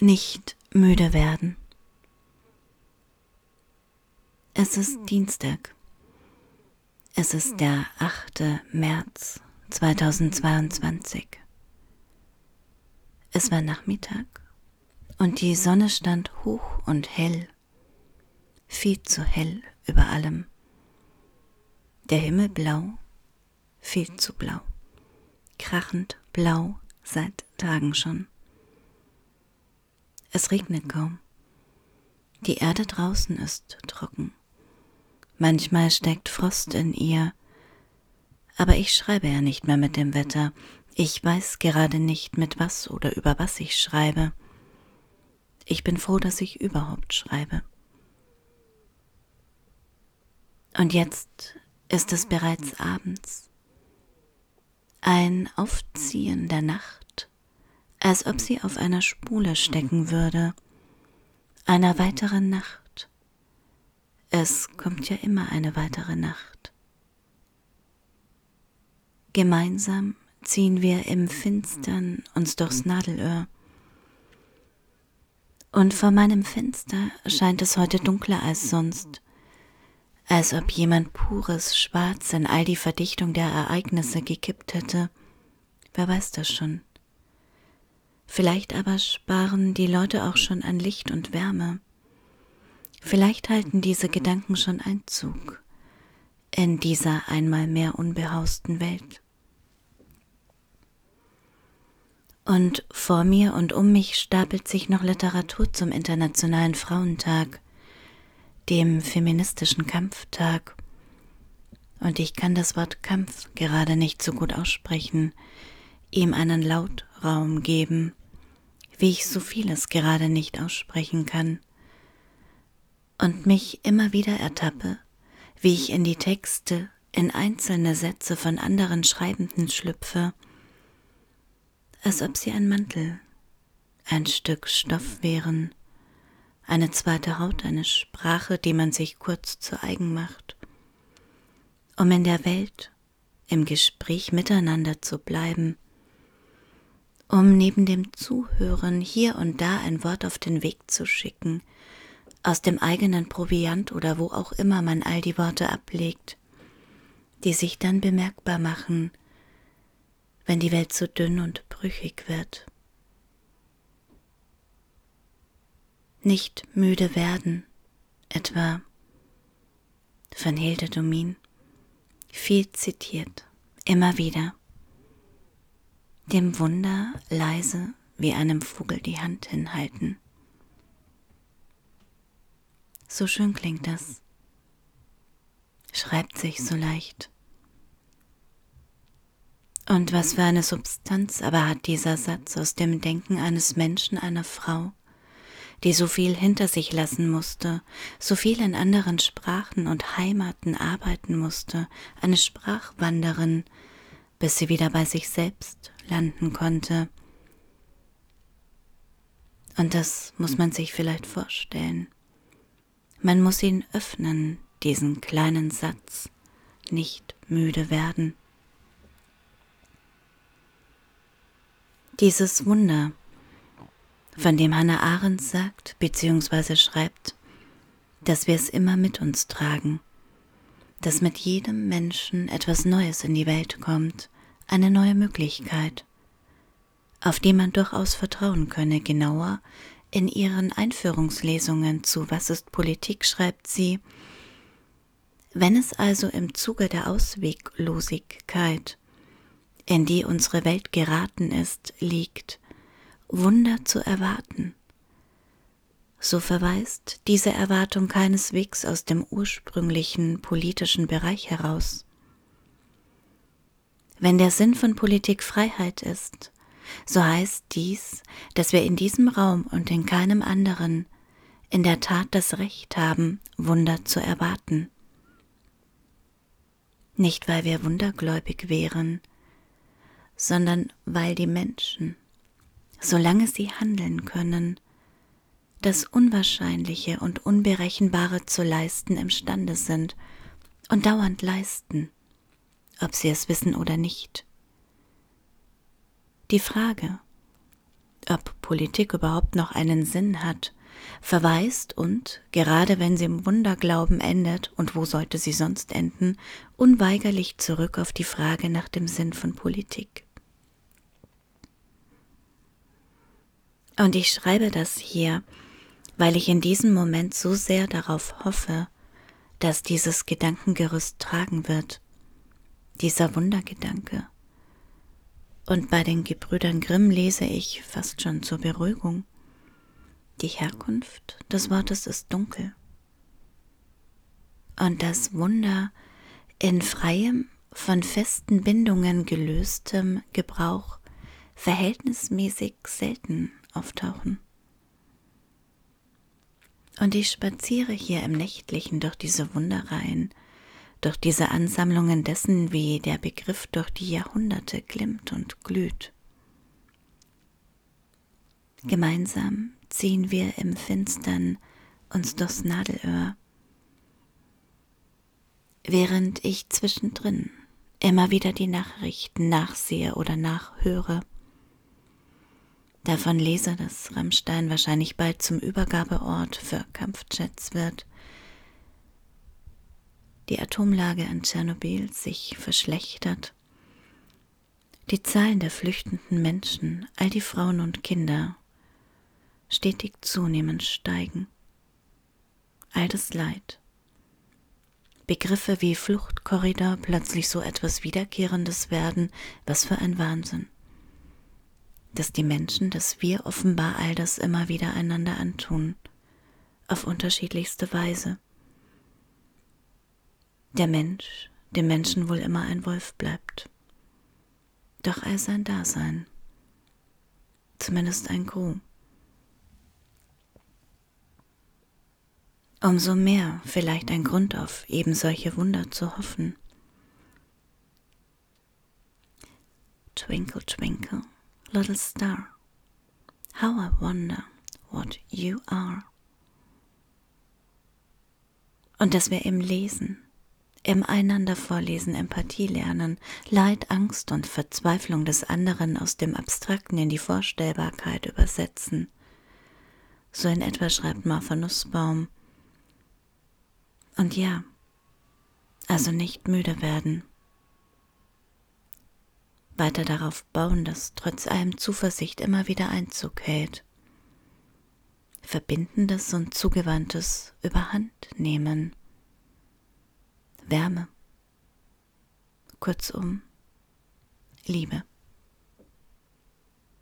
Nicht müde werden. Es ist Dienstag. Es ist der 8. März 2022. Es war Nachmittag und die Sonne stand hoch und hell, viel zu hell über allem. Der Himmel blau, viel zu blau, krachend blau seit Tagen schon. Es regnet kaum. Die Erde draußen ist trocken. Manchmal steckt Frost in ihr. Aber ich schreibe ja nicht mehr mit dem Wetter. Ich weiß gerade nicht, mit was oder über was ich schreibe. Ich bin froh, dass ich überhaupt schreibe. Und jetzt ist es bereits abends. Ein Aufziehen der Nacht als ob sie auf einer Spule stecken würde, einer weiteren Nacht. Es kommt ja immer eine weitere Nacht. Gemeinsam ziehen wir im Finstern uns durchs Nadelöhr. Und vor meinem Fenster scheint es heute dunkler als sonst, als ob jemand pures Schwarz in all die Verdichtung der Ereignisse gekippt hätte. Wer weiß das schon? Vielleicht aber sparen die Leute auch schon an Licht und Wärme. Vielleicht halten diese Gedanken schon Einzug in dieser einmal mehr unbehausten Welt. Und vor mir und um mich stapelt sich noch Literatur zum Internationalen Frauentag, dem feministischen Kampftag. Und ich kann das Wort Kampf gerade nicht so gut aussprechen, ihm einen Lautraum geben wie ich so vieles gerade nicht aussprechen kann, und mich immer wieder ertappe, wie ich in die Texte, in einzelne Sätze von anderen Schreibenden schlüpfe, als ob sie ein Mantel, ein Stück Stoff wären, eine zweite Haut, eine Sprache, die man sich kurz zu eigen macht, um in der Welt im Gespräch miteinander zu bleiben, um neben dem Zuhören hier und da ein Wort auf den Weg zu schicken, aus dem eigenen Proviant oder wo auch immer man all die Worte ablegt, die sich dann bemerkbar machen, wenn die Welt zu dünn und brüchig wird. Nicht müde werden, etwa von Hilde Domin, viel zitiert, immer wieder dem Wunder leise wie einem Vogel die Hand hinhalten. So schön klingt das, schreibt sich so leicht. Und was für eine Substanz aber hat dieser Satz aus dem Denken eines Menschen, einer Frau, die so viel hinter sich lassen musste, so viel in anderen Sprachen und Heimaten arbeiten musste, eine Sprachwanderin, bis sie wieder bei sich selbst landen konnte. Und das muss man sich vielleicht vorstellen. Man muss ihn öffnen, diesen kleinen Satz, nicht müde werden. Dieses Wunder, von dem Hannah Arendt sagt bzw. schreibt, dass wir es immer mit uns tragen, dass mit jedem Menschen etwas Neues in die Welt kommt, eine neue Möglichkeit, auf die man durchaus vertrauen könne. Genauer in ihren Einführungslesungen zu Was ist Politik schreibt sie, wenn es also im Zuge der Ausweglosigkeit, in die unsere Welt geraten ist, liegt, Wunder zu erwarten, so verweist diese Erwartung keineswegs aus dem ursprünglichen politischen Bereich heraus. Wenn der Sinn von Politik Freiheit ist, so heißt dies, dass wir in diesem Raum und in keinem anderen in der Tat das Recht haben, Wunder zu erwarten. Nicht weil wir wundergläubig wären, sondern weil die Menschen, solange sie handeln können, das Unwahrscheinliche und Unberechenbare zu leisten imstande sind und dauernd leisten ob sie es wissen oder nicht. Die Frage, ob Politik überhaupt noch einen Sinn hat, verweist und, gerade wenn sie im Wunderglauben endet, und wo sollte sie sonst enden, unweigerlich zurück auf die Frage nach dem Sinn von Politik. Und ich schreibe das hier, weil ich in diesem Moment so sehr darauf hoffe, dass dieses Gedankengerüst tragen wird, dieser Wundergedanke. Und bei den Gebrüdern Grimm lese ich fast schon zur Beruhigung. Die Herkunft des Wortes ist dunkel. Und das Wunder in freiem, von festen Bindungen gelöstem Gebrauch verhältnismäßig selten auftauchen. Und ich spaziere hier im Nächtlichen durch diese Wunderreihen, durch diese Ansammlungen dessen, wie der Begriff durch die Jahrhunderte glimmt und glüht. Gemeinsam ziehen wir im Finstern uns durchs Nadelöhr, während ich zwischendrin immer wieder die Nachrichten nachsehe oder nachhöre. Davon lese, dass Rammstein wahrscheinlich bald zum Übergabeort für Kampfjets wird, die Atomlage an Tschernobyl sich verschlechtert, die Zahlen der flüchtenden Menschen, all die Frauen und Kinder, stetig zunehmend steigen. All das Leid. Begriffe wie Fluchtkorridor plötzlich so etwas Wiederkehrendes werden, was für ein Wahnsinn. Dass die Menschen, dass wir offenbar all das immer wieder einander antun, auf unterschiedlichste Weise. Der Mensch, dem Menschen wohl immer ein Wolf bleibt. Doch all sein Dasein, zumindest ein Gru. Umso mehr vielleicht ein Grund auf eben solche Wunder zu hoffen. Twinkle, twinkle, little star, how I wonder what you are. Und dass wir im Lesen, im Einander vorlesen Empathie lernen, Leid, Angst und Verzweiflung des anderen aus dem Abstrakten in die Vorstellbarkeit übersetzen. So in etwa schreibt Martha Nussbaum, und ja, also nicht müde werden. Weiter darauf bauen, dass trotz allem Zuversicht immer wieder Einzug hält. Verbindendes und Zugewandtes überhand nehmen. Wärme. Kurzum, Liebe.